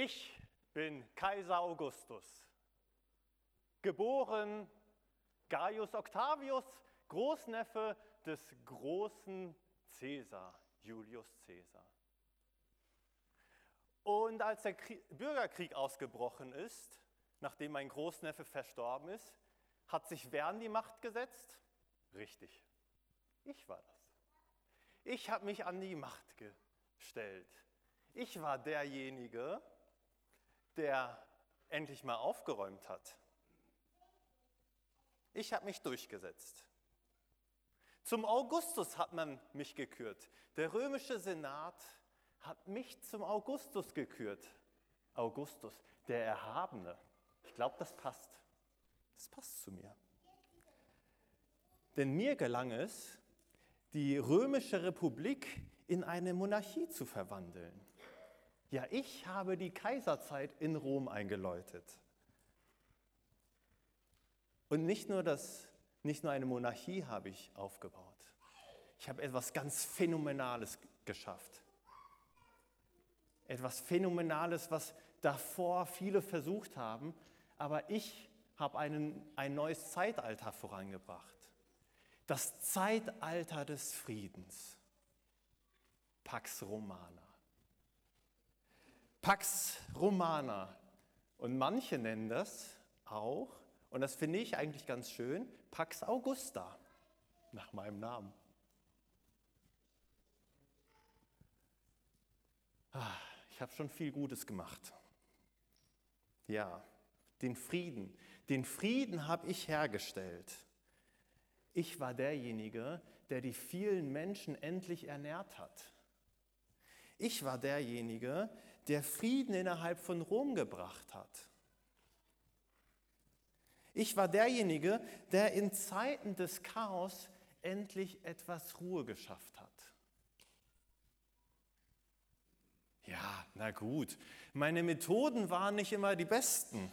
Ich bin Kaiser Augustus, geboren Gaius Octavius, Großneffe des großen Caesar, Julius Caesar. Und als der Bürgerkrieg ausgebrochen ist, nachdem mein Großneffe verstorben ist, hat sich wer an die Macht gesetzt? Richtig, ich war das. Ich habe mich an die Macht gestellt. Ich war derjenige, der endlich mal aufgeräumt hat. Ich habe mich durchgesetzt. Zum Augustus hat man mich gekürt. Der römische Senat hat mich zum Augustus gekürt. Augustus, der Erhabene. Ich glaube, das passt. Das passt zu mir. Denn mir gelang es, die römische Republik in eine Monarchie zu verwandeln. Ja, ich habe die Kaiserzeit in Rom eingeläutet. Und nicht nur, das, nicht nur eine Monarchie habe ich aufgebaut. Ich habe etwas ganz Phänomenales geschafft. Etwas Phänomenales, was davor viele versucht haben, aber ich habe einen, ein neues Zeitalter vorangebracht. Das Zeitalter des Friedens. Pax Romana. Pax Romana. Und manche nennen das auch, und das finde ich eigentlich ganz schön, Pax Augusta, nach meinem Namen. Ah, ich habe schon viel Gutes gemacht. Ja, den Frieden. Den Frieden habe ich hergestellt. Ich war derjenige, der die vielen Menschen endlich ernährt hat. Ich war derjenige, der Frieden innerhalb von Rom gebracht hat. Ich war derjenige, der in Zeiten des Chaos endlich etwas Ruhe geschafft hat. Ja, na gut, meine Methoden waren nicht immer die besten.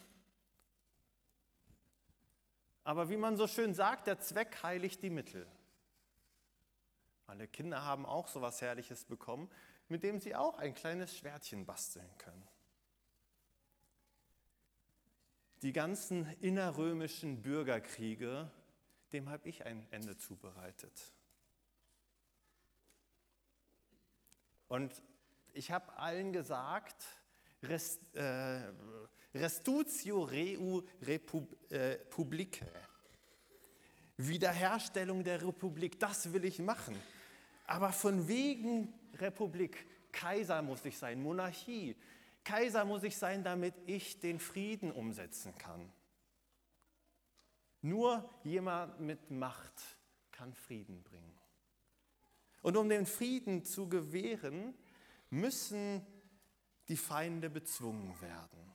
Aber wie man so schön sagt, der Zweck heiligt die Mittel. Alle Kinder haben auch so etwas Herrliches bekommen, mit dem sie auch ein kleines Schwertchen basteln können. Die ganzen innerrömischen Bürgerkriege, dem habe ich ein Ende zubereitet. Und ich habe allen gesagt, Rest, äh, Restutio Reu Repub, äh. Wiederherstellung der Republik, das will ich machen. Aber von wegen Republik, Kaiser muss ich sein, Monarchie. Kaiser muss ich sein, damit ich den Frieden umsetzen kann. Nur jemand mit Macht kann Frieden bringen. Und um den Frieden zu gewähren, müssen die Feinde bezwungen werden.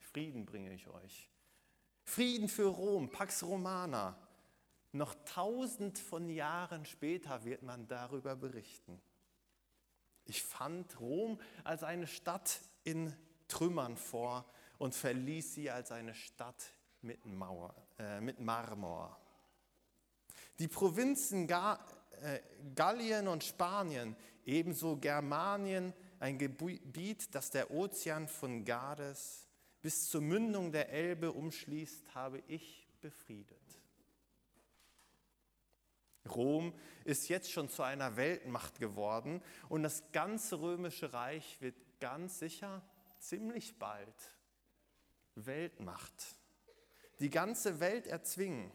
Frieden bringe ich euch. Frieden für Rom, Pax Romana. Noch tausend von Jahren später wird man darüber berichten. Ich fand Rom als eine Stadt in Trümmern vor und verließ sie als eine Stadt mit, Mauer, äh, mit Marmor. Die Provinzen Ga äh, Gallien und Spanien, ebenso Germanien, ein Gebiet, das der Ozean von Gades bis zur Mündung der Elbe umschließt, habe ich befriedet. Rom ist jetzt schon zu einer Weltmacht geworden und das ganze römische Reich wird ganz sicher ziemlich bald Weltmacht. Die ganze Welt erzwingen.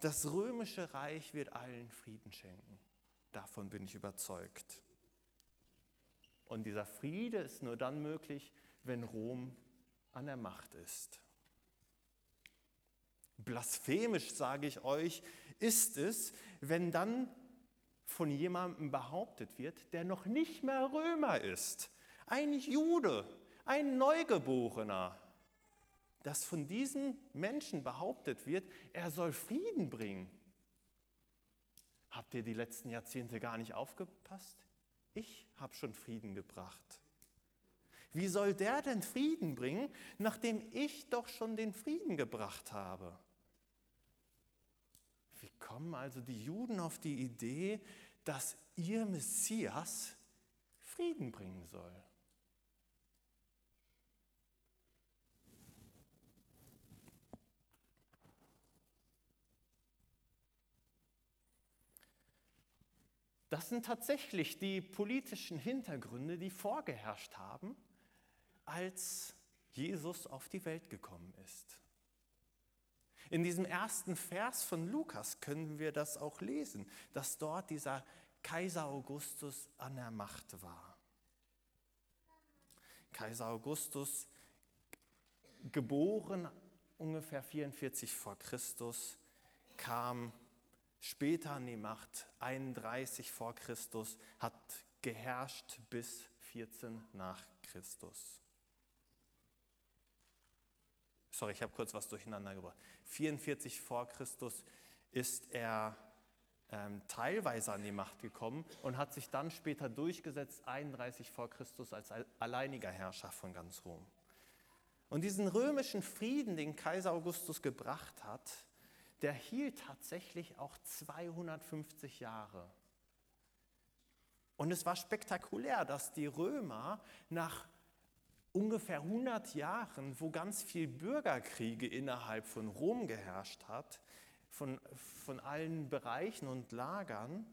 Das römische Reich wird allen Frieden schenken. Davon bin ich überzeugt. Und dieser Friede ist nur dann möglich, wenn Rom an der Macht ist. Blasphemisch, sage ich euch, ist es, wenn dann von jemandem behauptet wird, der noch nicht mehr Römer ist, ein Jude, ein Neugeborener, dass von diesen Menschen behauptet wird, er soll Frieden bringen. Habt ihr die letzten Jahrzehnte gar nicht aufgepasst? Ich habe schon Frieden gebracht. Wie soll der denn Frieden bringen, nachdem ich doch schon den Frieden gebracht habe? Kommen also die Juden auf die Idee, dass ihr Messias Frieden bringen soll. Das sind tatsächlich die politischen Hintergründe, die vorgeherrscht haben, als Jesus auf die Welt gekommen ist. In diesem ersten Vers von Lukas können wir das auch lesen, dass dort dieser Kaiser Augustus an der Macht war. Kaiser Augustus, geboren ungefähr 44 vor Christus, kam später an die Macht, 31 vor Christus, hat geherrscht bis 14 nach Christus. Sorry, ich habe kurz was durcheinander gebracht. 44 vor Christus ist er ähm, teilweise an die Macht gekommen und hat sich dann später durchgesetzt, 31 vor Christus als alleiniger Herrscher von ganz Rom. Und diesen römischen Frieden, den Kaiser Augustus gebracht hat, der hielt tatsächlich auch 250 Jahre. Und es war spektakulär, dass die Römer nach ungefähr 100 Jahren, wo ganz viel Bürgerkriege innerhalb von Rom geherrscht hat, von, von allen Bereichen und Lagern,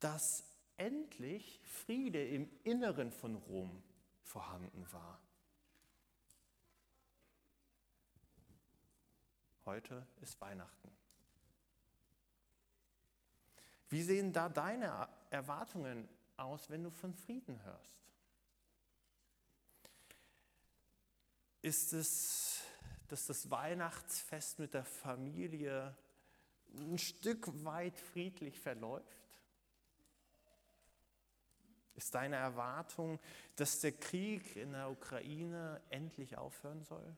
dass endlich Friede im Inneren von Rom vorhanden war. Heute ist Weihnachten. Wie sehen da deine Erwartungen aus, wenn du von Frieden hörst? Ist es dass das Weihnachtsfest mit der Familie ein Stück weit friedlich verläuft? Ist deine Erwartung, dass der Krieg in der Ukraine endlich aufhören soll?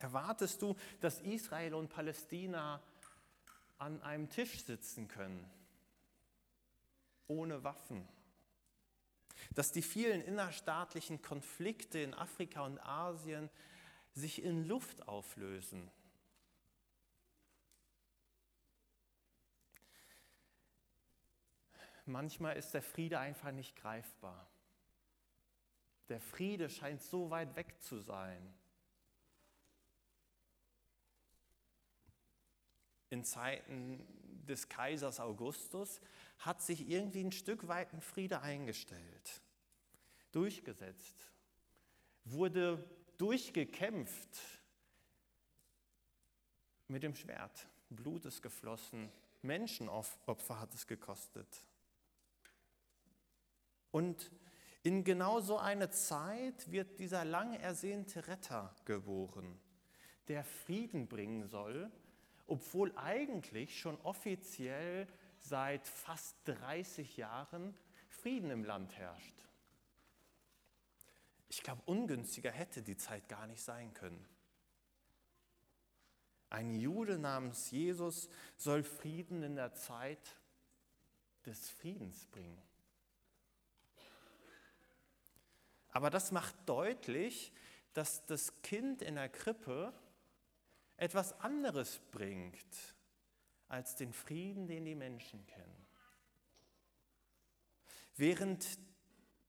Erwartest du, dass Israel und Palästina an einem Tisch sitzen können, ohne Waffen? Dass die vielen innerstaatlichen Konflikte in Afrika und Asien sich in Luft auflösen. Manchmal ist der Friede einfach nicht greifbar. Der Friede scheint so weit weg zu sein. In Zeiten des Kaisers Augustus hat sich irgendwie ein Stück weit ein Friede eingestellt, durchgesetzt, wurde durchgekämpft mit dem Schwert. Blut ist geflossen, Menschenopfer hat es gekostet. Und in genau so eine Zeit wird dieser lang ersehnte Retter geboren, der Frieden bringen soll, obwohl eigentlich schon offiziell seit fast 30 Jahren Frieden im Land herrscht. Ich glaube, ungünstiger hätte die Zeit gar nicht sein können. Ein Jude namens Jesus soll Frieden in der Zeit des Friedens bringen. Aber das macht deutlich, dass das Kind in der Krippe etwas anderes bringt als den Frieden, den die Menschen kennen. Während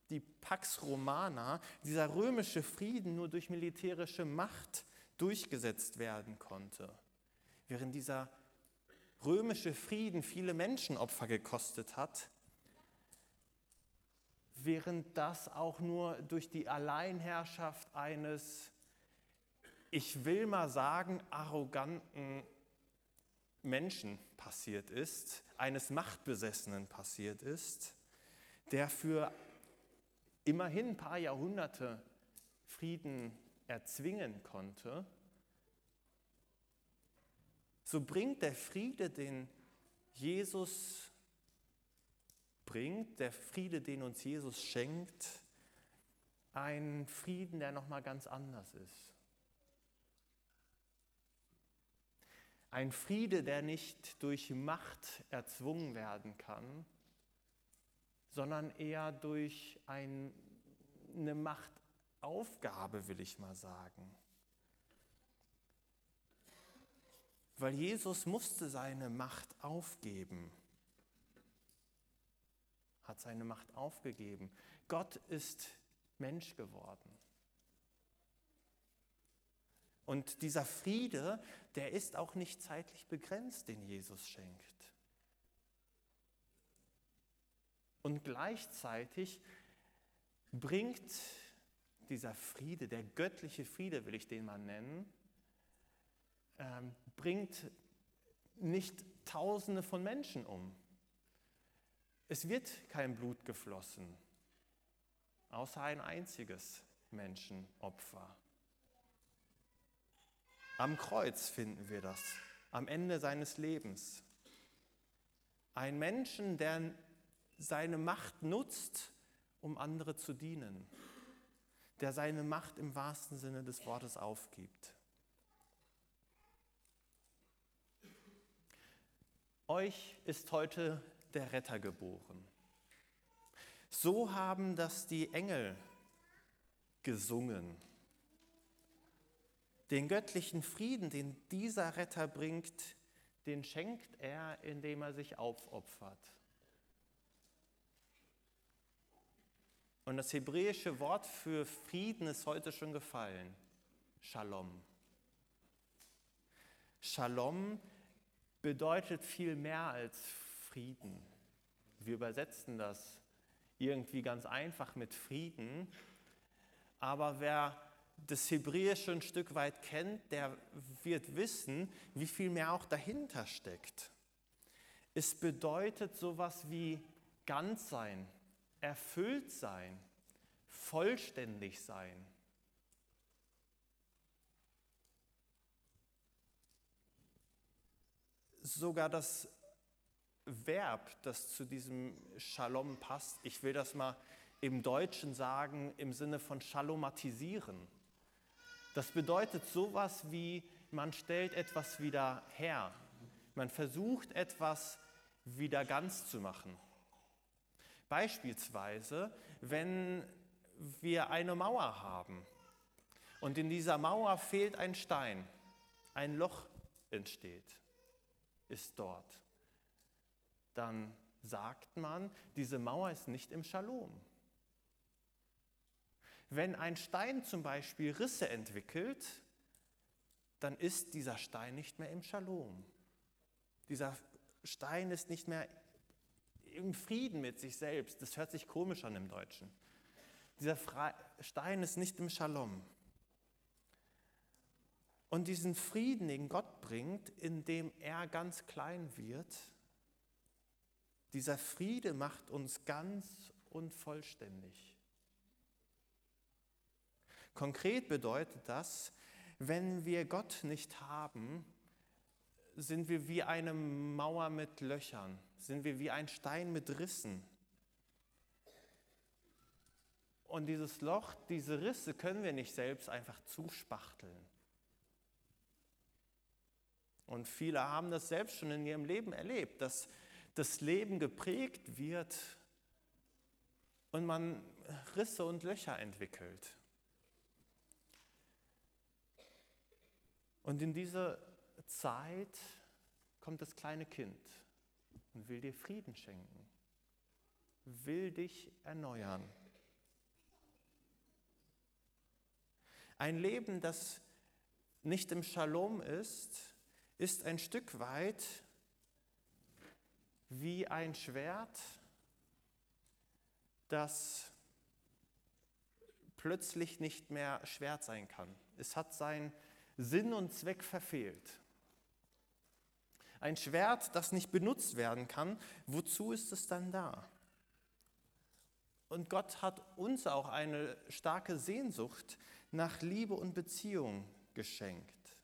die Pax Romana, dieser römische Frieden, nur durch militärische Macht durchgesetzt werden konnte, während dieser römische Frieden viele Menschenopfer gekostet hat, während das auch nur durch die Alleinherrschaft eines, ich will mal sagen, arroganten Menschen passiert ist, eines Machtbesessenen passiert ist, der für immerhin ein paar Jahrhunderte Frieden erzwingen konnte, so bringt der Friede, den Jesus bringt, der Friede, den uns Jesus schenkt, einen Frieden, der nochmal ganz anders ist. Ein Friede, der nicht durch Macht erzwungen werden kann, sondern eher durch ein, eine Machtaufgabe, will ich mal sagen. Weil Jesus musste seine Macht aufgeben. hat seine Macht aufgegeben. Gott ist Mensch geworden. Und dieser Friede, der ist auch nicht zeitlich begrenzt, den Jesus schenkt. Und gleichzeitig bringt dieser Friede, der göttliche Friede will ich den mal nennen, ähm, bringt nicht Tausende von Menschen um. Es wird kein Blut geflossen, außer ein einziges Menschenopfer. Am Kreuz finden wir das, am Ende seines Lebens. Ein Menschen, der seine Macht nutzt, um andere zu dienen, der seine Macht im wahrsten Sinne des Wortes aufgibt. Euch ist heute der Retter geboren. So haben das die Engel gesungen. Den göttlichen Frieden, den dieser Retter bringt, den schenkt er, indem er sich aufopfert. Und das hebräische Wort für Frieden ist heute schon gefallen. Shalom. Shalom bedeutet viel mehr als Frieden. Wir übersetzen das irgendwie ganz einfach mit Frieden. Aber wer das Hebräische ein Stück weit kennt, der wird wissen, wie viel mehr auch dahinter steckt. Es bedeutet sowas wie ganz sein, erfüllt sein, vollständig sein. Sogar das Verb, das zu diesem Shalom passt, ich will das mal im Deutschen sagen, im Sinne von shalomatisieren. Das bedeutet sowas wie, man stellt etwas wieder her. Man versucht etwas wieder ganz zu machen. Beispielsweise, wenn wir eine Mauer haben und in dieser Mauer fehlt ein Stein, ein Loch entsteht, ist dort dann sagt man, diese Mauer ist nicht im Schalom. Wenn ein Stein zum Beispiel Risse entwickelt, dann ist dieser Stein nicht mehr im Schalom. Dieser Stein ist nicht mehr im Frieden mit sich selbst. Das hört sich komisch an im Deutschen. Dieser Stein ist nicht im Shalom. Und diesen Frieden, den Gott bringt, indem er ganz klein wird, dieser Friede macht uns ganz und vollständig. Konkret bedeutet das, wenn wir Gott nicht haben, sind wir wie eine Mauer mit Löchern, sind wir wie ein Stein mit Rissen. Und dieses Loch, diese Risse können wir nicht selbst einfach zuspachteln. Und viele haben das selbst schon in ihrem Leben erlebt, dass das Leben geprägt wird und man Risse und Löcher entwickelt. Und in diese Zeit kommt das kleine Kind und will dir Frieden schenken, will dich erneuern. Ein Leben, das nicht im Shalom ist, ist ein Stück weit wie ein Schwert, das plötzlich nicht mehr Schwert sein kann. Es hat seinen Sinn und Zweck verfehlt. Ein Schwert, das nicht benutzt werden kann, wozu ist es dann da? Und Gott hat uns auch eine starke Sehnsucht nach Liebe und Beziehung geschenkt.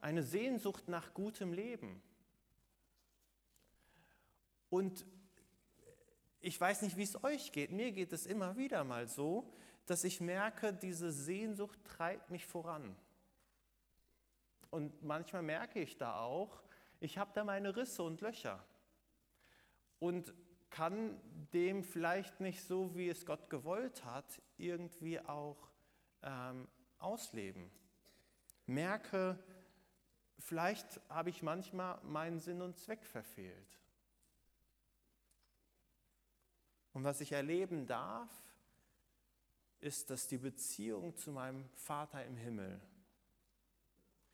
Eine Sehnsucht nach gutem Leben. Und ich weiß nicht, wie es euch geht. Mir geht es immer wieder mal so, dass ich merke, diese Sehnsucht treibt mich voran. Und manchmal merke ich da auch, ich habe da meine Risse und Löcher und kann dem vielleicht nicht so, wie es Gott gewollt hat, irgendwie auch ähm, ausleben. Merke, vielleicht habe ich manchmal meinen Sinn und Zweck verfehlt. Und was ich erleben darf, ist, dass die Beziehung zu meinem Vater im Himmel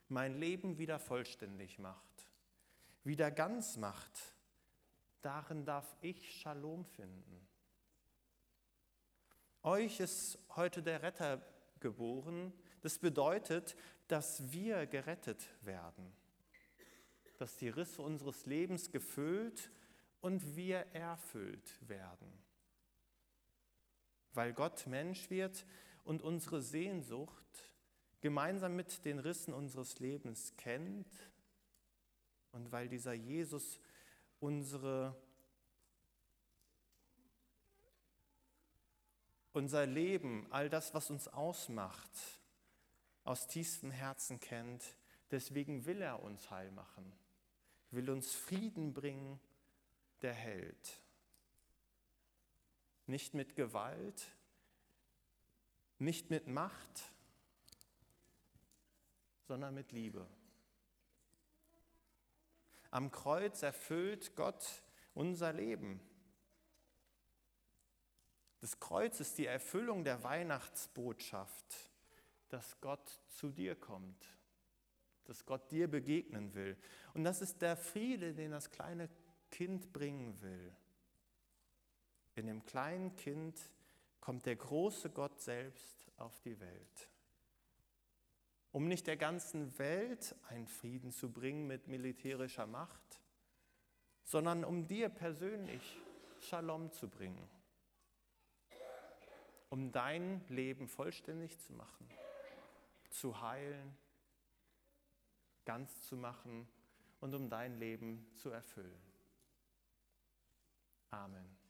mein Leben wieder vollständig macht, wieder ganz macht. Darin darf ich Shalom finden. Euch ist heute der Retter geboren. Das bedeutet, dass wir gerettet werden, dass die Risse unseres Lebens gefüllt und wir erfüllt werden. Weil Gott Mensch wird und unsere Sehnsucht gemeinsam mit den Rissen unseres Lebens kennt und weil dieser Jesus unsere, unser Leben, all das, was uns ausmacht, aus tiefstem Herzen kennt, deswegen will er uns heil machen, will uns Frieden bringen, der hält. Nicht mit Gewalt, nicht mit Macht, sondern mit Liebe. Am Kreuz erfüllt Gott unser Leben. Das Kreuz ist die Erfüllung der Weihnachtsbotschaft, dass Gott zu dir kommt, dass Gott dir begegnen will. Und das ist der Friede, den das kleine Kind bringen will. In dem kleinen Kind kommt der große Gott selbst auf die Welt um nicht der ganzen Welt einen Frieden zu bringen mit militärischer Macht, sondern um dir persönlich Shalom zu bringen, um dein Leben vollständig zu machen, zu heilen, ganz zu machen und um dein Leben zu erfüllen. Amen.